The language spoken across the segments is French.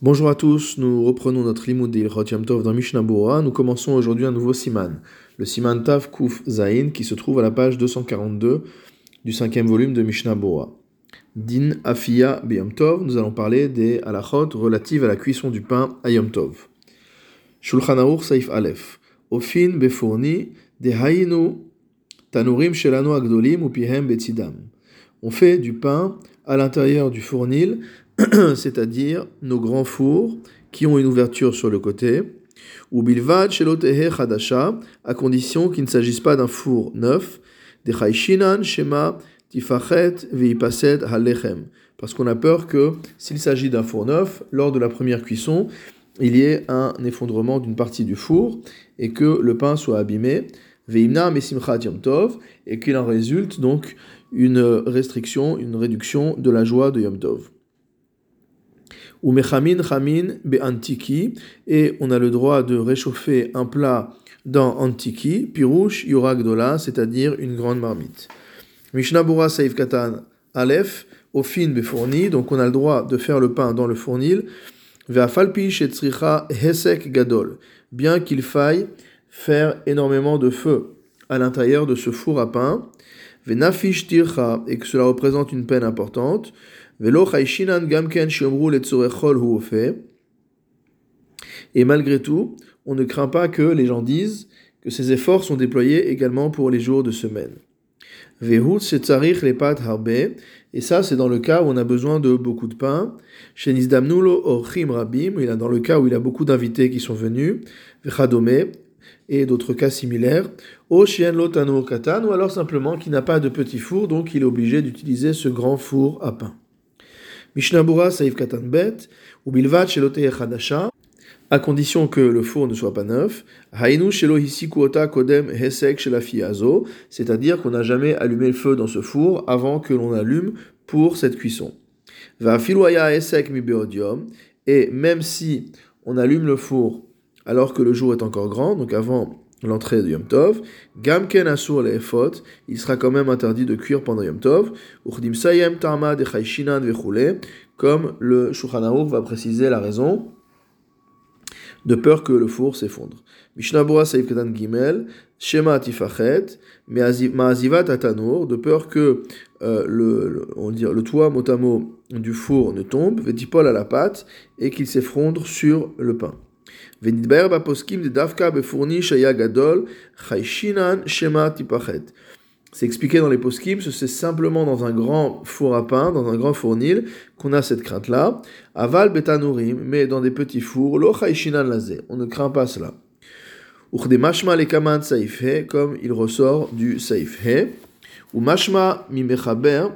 Bonjour à tous, nous reprenons notre limoud d'Ilchot Tov dans Mishnah. Nous commençons aujourd'hui un nouveau siman, le siman Tav Kuf Zain, qui se trouve à la page 242 du cinquième volume de Mishnah. Din Afia Beyom Tov, nous allons parler des halachot relatives à la cuisson du pain à Yom Tov. Shulchan Aruch Saif Aleph, Ofin Befourni, de Hainu Tanurim Shelano Agdolim Upihem Betzidam. On fait du pain à l'intérieur du fournil c'est-à-dire nos grands fours qui ont une ouverture sur le côté, ou bilvad shelotehe chadasha, à condition qu'il ne s'agisse pas d'un four neuf, des chayshinan shema tifachet veipased halechem, parce qu'on a peur que s'il s'agit d'un four neuf, lors de la première cuisson, il y ait un effondrement d'une partie du four et que le pain soit abîmé, veimna mesimchat yom tov, et qu'il en résulte donc une restriction, une réduction de la joie de yom tov ou mechamin chamin be antiki, et on a le droit de réchauffer un plat dans antiki, pirouche yuragdola, c'est-à-dire une grande marmite. Mishnah Saif Katan Aleph, au fin fourni, donc on a le droit de faire le pain dans le fournil, ve'afalpi shetzricha hesek gadol, bien qu'il faille faire énormément de feu à l'intérieur de ce four à pain, ve'nafish tircha, et que cela représente une peine importante, et malgré tout, on ne craint pas que les gens disent que ces efforts sont déployés également pour les jours de semaine. Et ça, c'est dans le cas où on a besoin de beaucoup de pain. Chez Rabim, il a dans le cas où il a beaucoup d'invités qui sont venus, et d'autres cas similaires, ou alors simplement qu'il n'a pas de petit four, donc il est obligé d'utiliser ce grand four à pain. Mishnabura Saif Katan Bet, ou Bilvat Shelote Chadasha, à condition que le four ne soit pas neuf. Hainu Shelo Hisikuota Kodem Hesek Shelafiazo, c'est-à-dire qu'on n'a jamais allumé le feu dans ce four avant que l'on allume pour cette cuisson. Va Filoya Hesek Mi Beodium, et même si on allume le four alors que le jour est encore grand, donc avant l'entrée de Yom Tov. Gamken asur efot, il sera quand même interdit de cuire pendant Yom Tov. Uchdim sayem tarma de chayshinan vechule, comme le Shulchan va préciser la raison de peur que le four s'effondre. Mishnah Bora Saif Katan Gimel, Shema Tifachet, Ma'azivat Atanur, de peur que euh, le, on dire, le toit motamo du four ne tombe, Vetipol à la pâte, et qu'il s'effondre sur le pain. C'est expliqué dans les poskim, c'est simplement dans un grand four à pain, dans un grand fournil, qu'on a cette crainte-là. Aval betanurim, mais dans des petits fours, lo lazé. On ne craint pas cela. Uchde mashma le kaman saifhe, comme il ressort du saifhe. Ou mashma mi mechaber,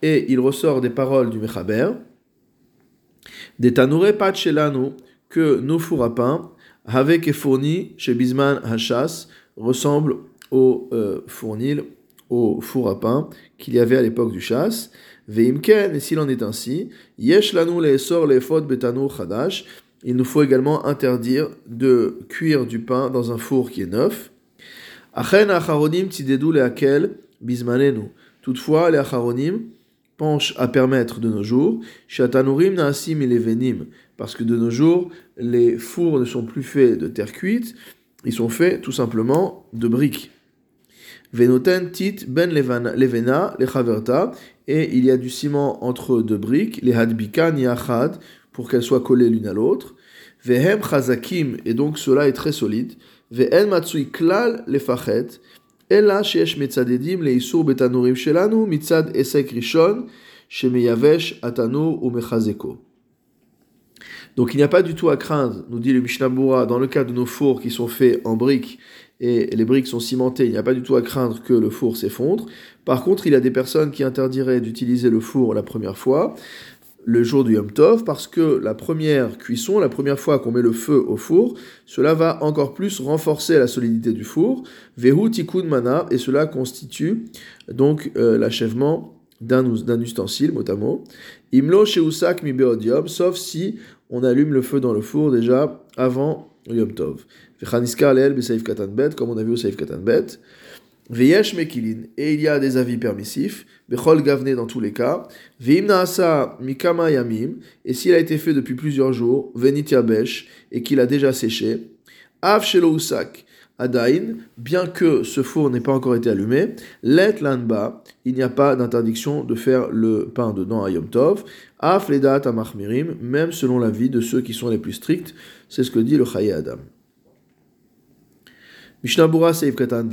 et il ressort des paroles du mechaber. Des tanure pat shelanu, que nos fours à pain, avec et fourni chez Bisman Hachas, ressemblent au euh, fournil, au four à pain qu'il y avait à l'époque du chasse. Veimken, et s'il en est ainsi, yesh lanu le sor le fot betanu chadash, il nous faut également interdire de cuire du pain dans un four qui est neuf. Achen acharonim tidedu leakel bismanenu. Toutefois, les acharonim penche à permettre de nos jours, Shatanurim Naasim Venim, parce que de nos jours, les fours ne sont plus faits de terre cuite, ils sont faits tout simplement de briques. Venoten tit ben levena lechaverta, et il y a du ciment entre deux briques, les hadbika niachad, pour qu'elles soient collées l'une à l'autre. Vehem chazakim, et donc cela est très solide. Ve'en matsui klal lefachet, donc il n'y a pas du tout à craindre, nous dit le Mishnah dans le cas de nos fours qui sont faits en briques et les briques sont cimentées, il n'y a pas du tout à craindre que le four s'effondre. Par contre, il y a des personnes qui interdiraient d'utiliser le four la première fois le jour du Yom Tov parce que la première cuisson, la première fois qu'on met le feu au four, cela va encore plus renforcer la solidité du four. Vehu tikkun mana et cela constitue donc euh, l'achèvement d'un ustensile, mot. Imlo sheusak mi beodium, sauf si on allume le feu dans le four déjà avant le Yom Tov. Vechaniska besaif katan bet, comme on a vu au saif katan bet. Veyesh Mekilin, et il y a des avis permissifs, Bechol Gavne dans tous les cas, Veimna Asa Mikama Yamim, et s'il a été fait depuis plusieurs jours, Venit Yabesh, et qu'il a déjà séché, Av Shelo Usak, Adain, bien que ce four n'ait pas encore été allumé, Let Lanba, il n'y a pas d'interdiction de faire le pain dedans à Yom Tov, Af Ledat Amachmirim, même selon l'avis de ceux qui sont les plus stricts, c'est ce que dit le Chaye Adam. Mishnabura Seif Katan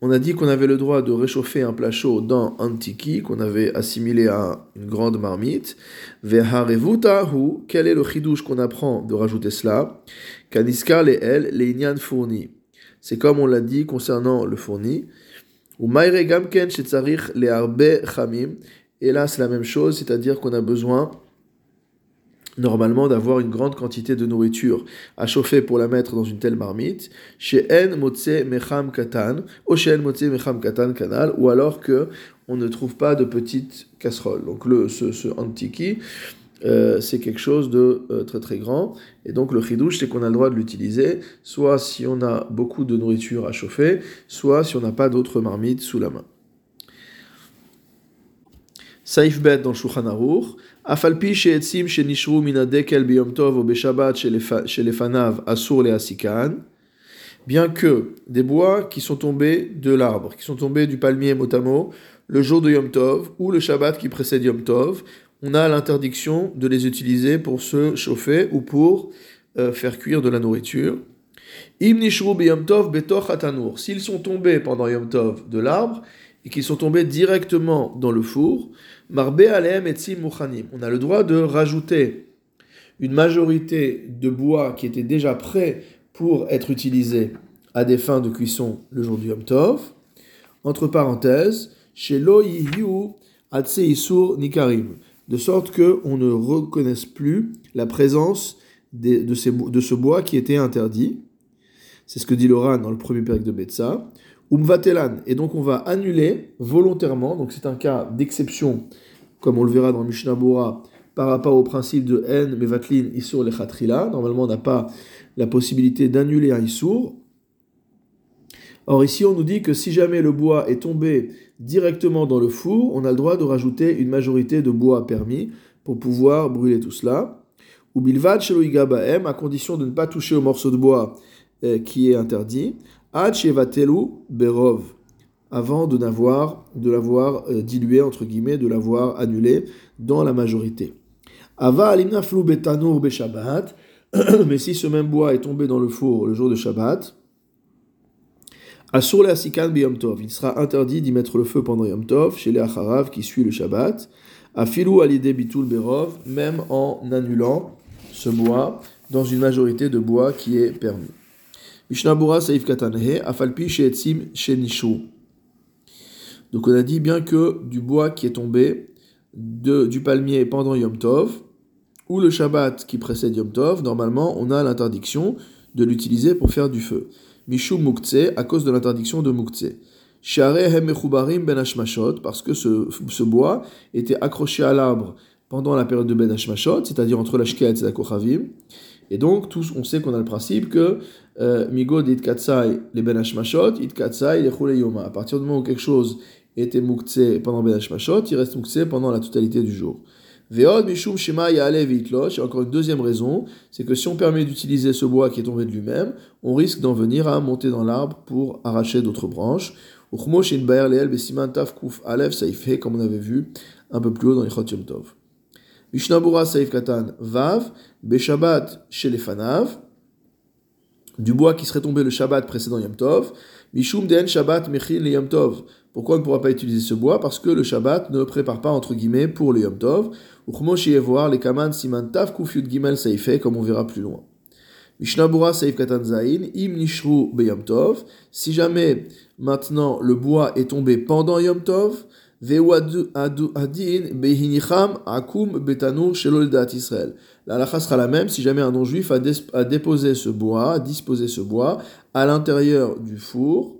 on a dit qu'on avait le droit de réchauffer un plat chaud dans un tiki qu'on avait assimilé à une grande marmite. Quel est le chidouche qu'on apprend de rajouter cela? Kaniska le el le fourni. C'est comme on l'a dit concernant le fourni. Ou gamken le arbe chamim. Et là, c'est la même chose, c'est-à-dire qu'on a besoin normalement d'avoir une grande quantité de nourriture à chauffer pour la mettre dans une telle marmite, chez En Motse Mecham Katan, ou chez En Motse Mecham Katan Kanal, ou alors que on ne trouve pas de petites casseroles. Donc le, ce, ce antiki, euh, c'est quelque chose de euh, très très grand. Et donc le chidouche, c'est qu'on a le droit de l'utiliser, soit si on a beaucoup de nourriture à chauffer, soit si on n'a pas d'autres marmites sous la main. Saif bet dans Shulchan Aruch, Afalpi she'etzim she'nishru min hadekel biyom tov ou beshabbat she'lefanav asur le'asikan, bien que des bois qui sont tombés de l'arbre, qui sont tombés du palmier motamo, le jour de Yom Tov ou le Shabbat qui précède Yom Tov, on a l'interdiction de les utiliser pour se chauffer ou pour euh, faire cuire de la nourriture. Im nishru betoch S'ils sont tombés pendant Yom Tov de l'arbre, et qu'ils sont tombés directement dans le four, marbe. On a le droit de rajouter une majorité de bois qui était déjà prêt pour être utilisé à des fins de cuisson le jour du Yom Tov. Entre parenthèses, chez lo nikarim, de sorte que on ne reconnaisse plus la présence de, ce bois qui était interdit. C'est ce que dit Loran dans le premier période de Betsa. Umvatelan. Et donc on va annuler volontairement, donc c'est un cas d'exception, comme on le verra dans Mishnah Bora, par rapport au principe de N, Mevatlin, Isur, Lechatrila. Normalement on n'a pas la possibilité d'annuler un Isur. Or ici on nous dit que si jamais le bois est tombé directement dans le four, on a le droit de rajouter une majorité de bois permis pour pouvoir brûler tout cela. Ou bilvad à condition de ne pas toucher au morceau de bois euh, qui est interdit. Berov, avant de l'avoir, de l'avoir euh, dilué, entre guillemets, de l'avoir annulé dans la majorité. Ava alimna flou betanour beshabbat, mais si ce même bois est tombé dans le four le jour de Shabbat, Asur le asikan biyom tov, il sera interdit d'y mettre le feu pendant Yom Tov, chez les acharav qui suit le Shabbat, afilou alide bitul berov, même en annulant ce bois dans une majorité de bois qui est permis. Mishnabura Saif Katanhe, Afalpi Sheetzim Shenishu. Donc on a dit bien que du bois qui est tombé de, du palmier pendant Yom Tov, ou le Shabbat qui précède Yom Tov, normalement on a l'interdiction de l'utiliser pour faire du feu. Mishu Mukhtse, à cause de l'interdiction de Mukhtse. ben Hashmashot, parce que ce, ce, bois était accroché à l'arbre pendant la période de Ben Hashmashot, c'est-à-dire entre la Shkia et la Kochavim. Et donc, tous, on sait qu'on a le principe que euh, Migod it katsai les ben hashmashot, it katsai yoma. À partir du moment où quelque chose était mouktsé pendant ben hashmashot, il reste mouktsé pendant la totalité du jour. Veod mishum shema ya'alev itlosh. Et encore une deuxième raison, c'est que si on permet d'utiliser ce bois qui est tombé de lui-même, on risque d'en venir à monter dans l'arbre pour arracher d'autres branches. Uchmo shin baer leel besiman kuf alev saifhe, comme on avait vu un peu plus haut dans les Chot Yom Tov. Mishnabura saif katan vav, beshabat shelefanav du bois qui serait tombé le Shabbat précédent Yom Tov, Mishum den Shabbat mechin le Yom Tov. Pourquoi on ne pourra pas utiliser ce bois? Parce que le Shabbat ne prépare pas entre guillemets pour le Yom Tov. voir les kaman siman tav kufyud gimel seife, comme on verra plus loin. Mishnabura seif katan zain, im nishru be Yom Tov. Si jamais maintenant le bois est tombé pendant Yom Tov, la halakha sera la même si jamais un non-juif a, déposé ce bois, a disposé ce bois à l'intérieur du four,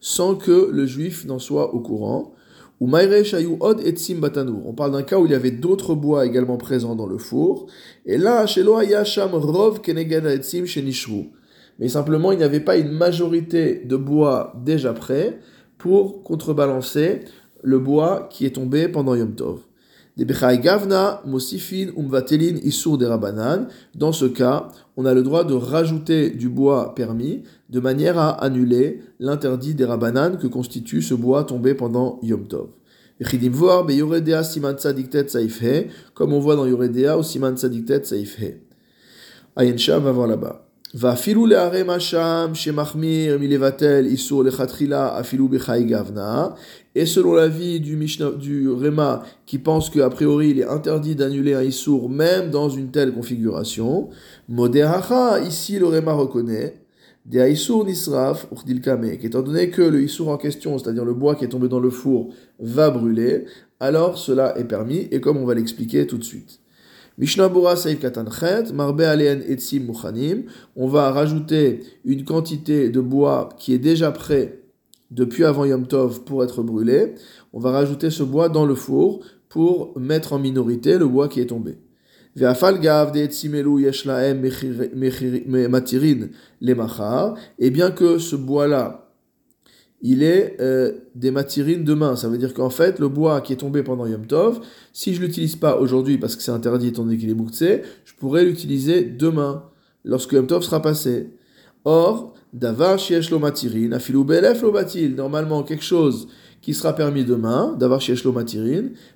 sans que le juif n'en soit au courant. Ou od etzim On parle d'un cas où il y avait d'autres bois également présents dans le four. Et là, hayasham rov etzim mais simplement il n'y avait pas une majorité de bois déjà prêt pour contrebalancer le bois qui est tombé pendant Yom Tov. Gavna, Mosifin, Umvatelin, des Dans ce cas, on a le droit de rajouter du bois permis de manière à annuler l'interdit des Rabanan que constitue ce bois tombé pendant Yom Tov. Comme on voit dans Yoredea ou Siman Sadiktet Saifhe. Ayen va voir là-bas. Va filou le shemachmir milevatel isur lechatrila afilu bechai gavna. Et selon l'avis du Mishnah, du Rema, qui pense qu'a priori il est interdit d'annuler un isur même dans une telle configuration, moderacha, ici le Rema reconnaît, de isur nisraf. Étant donné que le isur en question, c'est-à-dire le bois qui est tombé dans le four, va brûler, alors cela est permis, et comme on va l'expliquer tout de suite. Mishnah Saïf Katanchet, Marbe Alen Etsim Muchanim. On va rajouter une quantité de bois qui est déjà prêt depuis avant Yom Tov pour être brûlé. On va rajouter ce bois dans le four pour mettre en minorité le bois qui est tombé. Et bien que ce bois-là il est euh, des matirines demain. Ça veut dire qu'en fait, le bois qui est tombé pendant Yom Tov, si je l'utilise pas aujourd'hui parce que c'est interdit étant donné qu'il est mouktsé, je pourrais l'utiliser demain, lorsque Yom Tov sera passé. Or, d'avar shiesh lo matirin, afilou belef lo batil, normalement quelque chose qui sera permis demain, d'avoir shiesh lo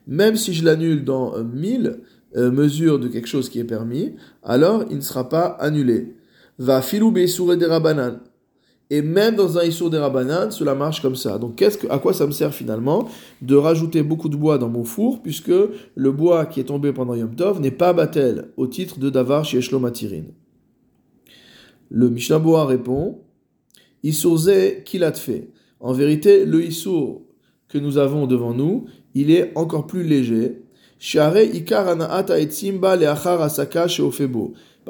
même si je l'annule dans euh, mille euh, mesures de quelque chose qui est permis, alors il ne sera pas annulé. Va filou beisoure des rabanan. Et même dans un Issour des Rabbanan, cela marche comme ça. Donc à quoi ça me sert finalement de rajouter beaucoup de bois dans mon four, puisque le bois qui est tombé pendant Yom Tov n'est pas battel au titre de Davar chez Matirin. Le Mishnah Boa répond Issour qu'il a fait? En vérité, le Issour que nous avons devant nous, il est encore plus léger.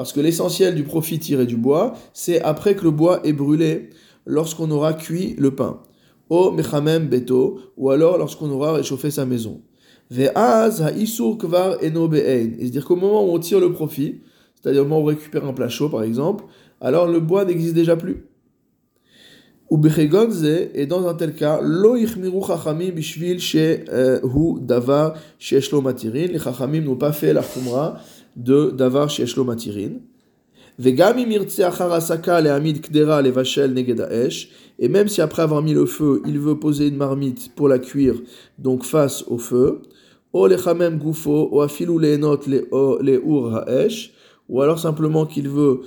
Parce que l'essentiel du profit tiré du bois, c'est après que le bois est brûlé, lorsqu'on aura cuit le pain. O mechamem beto, ou alors lorsqu'on aura réchauffé sa maison. C'est-à-dire qu'au moment où on tire le profit, c'est-à-dire au moment où on récupère un plat chaud par exemple, alors le bois n'existe déjà plus. Et dans un tel cas, euh. Les chachamim n'ont pas fait la khumra de davar sheshlo matirin. Et même si après avoir mis le feu, il veut poser une marmite pour la cuire, donc face au feu. Ou alors simplement qu'il veut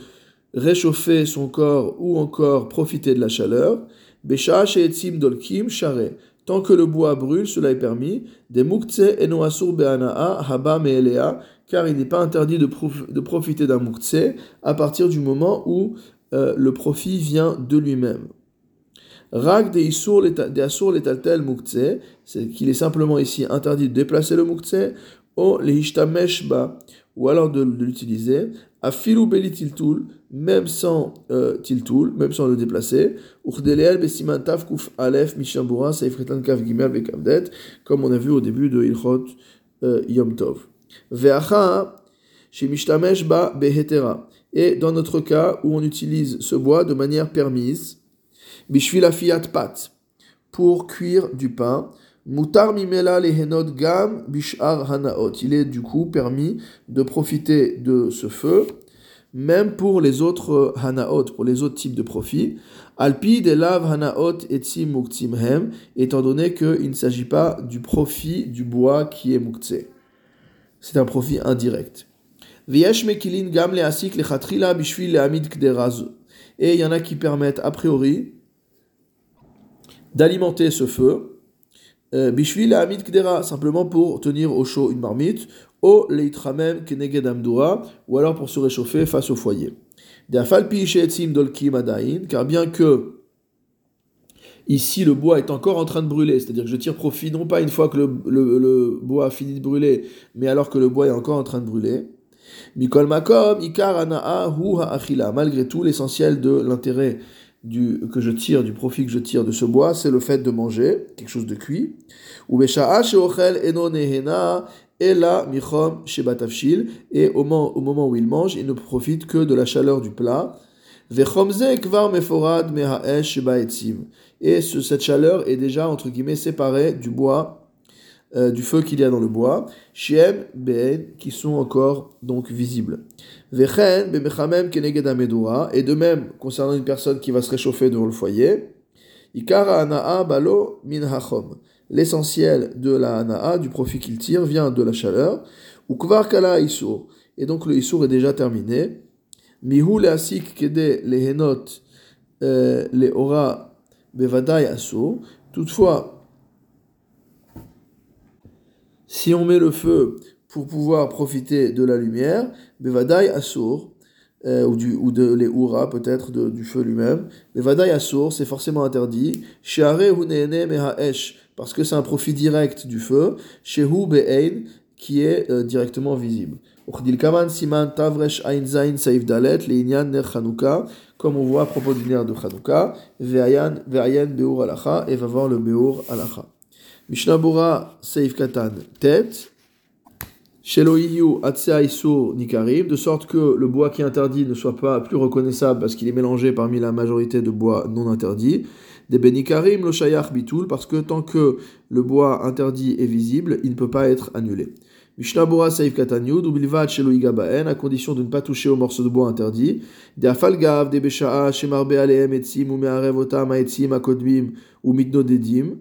réchauffer son corps ou encore profiter de la chaleur. dolkim. Tant que le bois brûle, cela est permis. Des muktse eno asur be'anaa haba me'elea, car il n'est pas interdit de, de profiter d'un muktse à partir du moment où euh, le profit vient de lui-même. Rag de asur letaltel muktse, c'est qu'il est simplement ici interdit de déplacer le muktse, ou lehishtamesh ba, ou alors de, l'utiliser, afilu beli tiltul, même sans euh, tiltul, même sans le déplacer. Comme on a vu au début de Ilchot euh, Yom Tov. Et dans notre cas où on utilise ce bois de manière permise, fiat pat, pour cuire du pain, mutar mimela lehenot gam bishar hanaot. Il est du coup permis de profiter de ce feu même pour les autres hanaot, pour les autres types de profits. Alpi de lav hanaot etzi hem, étant donné qu'il ne s'agit pas du profit du bois qui est muktse. C'est un profit indirect. Et il y en a qui permettent a priori d'alimenter ce feu euh, bishvil lehamid kdera, simplement pour tenir au chaud une marmite, ou leitramem keneged ou alors pour se réchauffer face au foyer. car bien que ici le bois est encore en train de brûler, c'est-à-dire que je tire profit non pas une fois que le, bois a fini de brûler, mais alors que le bois est encore en train de brûler. Mikol makom, ikar hu Malgré tout, l'essentiel de l'intérêt du, que je tire, du profit que je tire de ce bois, c'est le fait de manger quelque chose de cuit. Ou eno nehena et la michom et au moment, au moment où il mange, il ne profite que de la chaleur du plat. Et cette chaleur est déjà, entre guillemets, séparée du bois, euh, du feu qu'il y a dans le bois, Shem, Ben, qui sont encore donc visibles. Et de même, concernant une personne qui va se réchauffer devant le foyer, Ikara Anaa Min Hachom. L'essentiel de la Anaa, du profit qu'il tire, vient de la chaleur. Et donc le Isur est déjà terminé. Mihu leasik kede lehenot euh, leora bevadai asur. Toutefois, si on met le feu pour pouvoir profiter de la lumière, bevadai asur, euh, ou, du, ou de l'eura peut-être du feu lui-même, bevadai asur, c'est forcément interdit. Share hunene mehaesh, parce que c'est un profit direct du feu. Shehu be'ein, qui est euh, directement visible. Siman tavresh saif dalet ner comme on voit à propos du ner de Chanukah, ve'ayan beur alacha, et va voir le beur alacha. Mishnabura saif katan tet, sheloiyu isur nikarim, de sorte que le bois qui est interdit ne soit pas plus reconnaissable parce qu'il est mélangé parmi la majorité de bois non interdits des benikarim lo shayach bitul, parce que tant que le bois interdit est visible, il ne peut pas être annulé. Mishnah Bora Saif Katanyud, Ubilvat Igabaen, à condition de ne pas toucher au morceau de bois interdit. De Afalgav, de Besha'a, Shemarbe Aleem Etzim, ou Me'arev Otam, Aetzim, Akodbim, ou Mitno Dedim.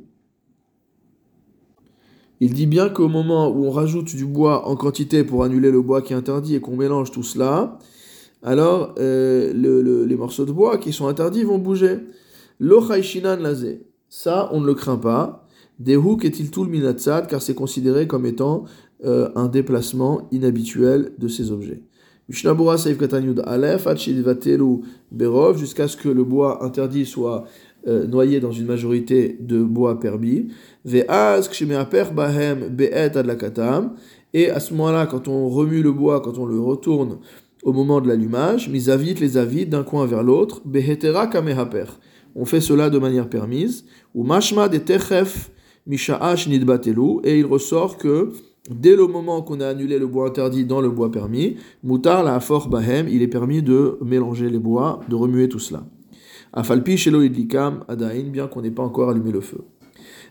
Il dit bien qu'au moment où on rajoute du bois en quantité pour annuler le bois qui est interdit et qu'on mélange tout cela, alors euh, le, les morceaux de bois qui sont interdits vont bouger. Lo Lazé. Ça, on ne le craint pas. Dehuk est-il tout le minatzad, car c'est considéré comme étant euh, un déplacement inhabituel de ces objets. Mishnabura Saif Katanyud Aleph, Berov, jusqu'à ce que le bois interdit soit euh, noyé dans une majorité de bois permis. Ve'az Bahem Be'et Adlakatam, et à ce moment-là, quand on remue le bois, quand on le retourne au moment de l'allumage, misavit les avides d'un coin vers l'autre, Behetera Kamehaper. On fait cela de manière permise. Ou Mashma de Techef Misha'ash Nidbatelu, et il ressort que Dès le moment qu'on a annulé le bois interdit dans le bois permis, mutar la for bahem, il est permis de mélanger les bois, de remuer tout cela. Afalpi shelo idlikam adain, bien qu'on n'ait pas encore allumé le feu.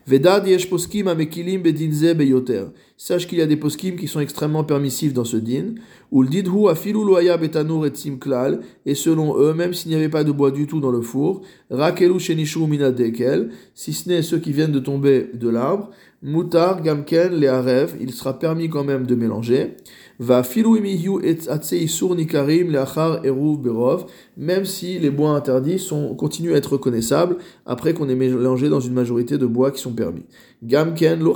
Vedad yesh poskim amekilim bedinze beyoter. Sache qu'il y a des poskim qui sont extrêmement permissifs dans ce din. Ou le didhu afilu loya betanur et klal. Et selon eux, même s'il n'y avait pas de bois du tout dans le four, rakelu shenishu minadekel, si ce n'est ceux qui viennent de tomber de l'arbre, mutar gamken le il sera permis quand même de mélanger. Va même si les bois interdits sont, continuent à être reconnaissables après qu'on ait mélangé dans une majorité de bois qui sont permis. Gamken lo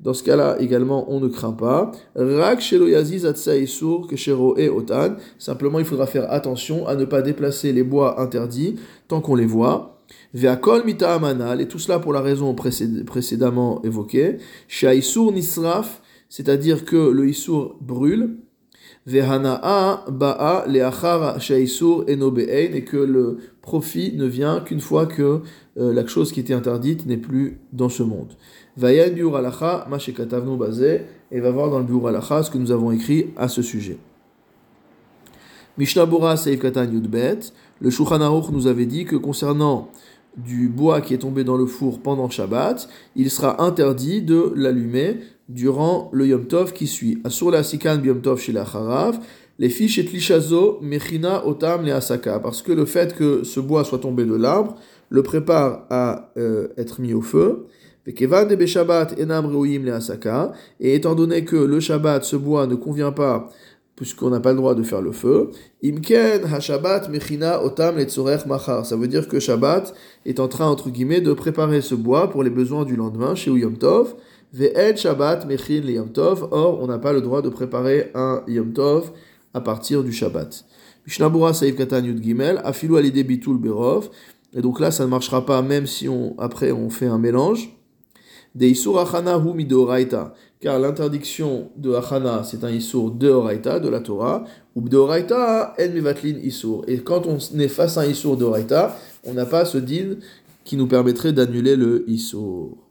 dans ce cas-là également on ne craint pas. Rak keshero e otan, simplement il faudra faire attention à ne pas déplacer les bois interdits tant qu'on les voit. Ve'akol mita amanal, et tout cela pour la raison précédemment évoquée. Shaisur nisraf, c'est-à-dire que le Issour brûle, Vehana'a ba'a le'achar enobe'ein, et que le profit ne vient qu'une fois que euh, la chose qui était interdite n'est plus dans ce monde. Vayan biur alacha mashekatavnu bazé, et va voir dans le biur alacha ce que nous avons écrit à ce sujet. Mishnah Bora Seif Katan Yudbet, le Shulchan nous avait dit que concernant du bois qui est tombé dans le four pendant Shabbat, il sera interdit de l'allumer durant le Yom Tov qui suit. Asur la sikan Yom Tov chez les fiches et lishazo mechina otam le asaka, parce que le fait que ce bois soit tombé de l'arbre le prépare à euh, être mis au feu. Et étant donné que le Shabbat, ce bois ne convient pas puisqu'on n'a pas le droit de faire le feu. Imken ha-Shabbat mechina otam machar. Ça veut dire que Shabbat est en train, entre guillemets, de préparer ce bois pour les besoins du lendemain chez Yom Tov. Ve'ed Shabbat mechin le Yom Tov. Or, on n'a pas le droit de préparer un Yom Tov à partir du Shabbat. Mishnabura Saïf Katan Yud Gimel, Afilu Alide Bitul Berov. Et donc là, ça ne marchera pas même si on, après on fait un mélange. De Isur Achana Hu Midoraita car l'interdiction de Hachana, c'est un Issour de de la Torah, ou de Horaïta, En Mivatlin Issour. Et quand on est face à un Issour de Horaïta, on n'a pas ce din qui nous permettrait d'annuler le Issour.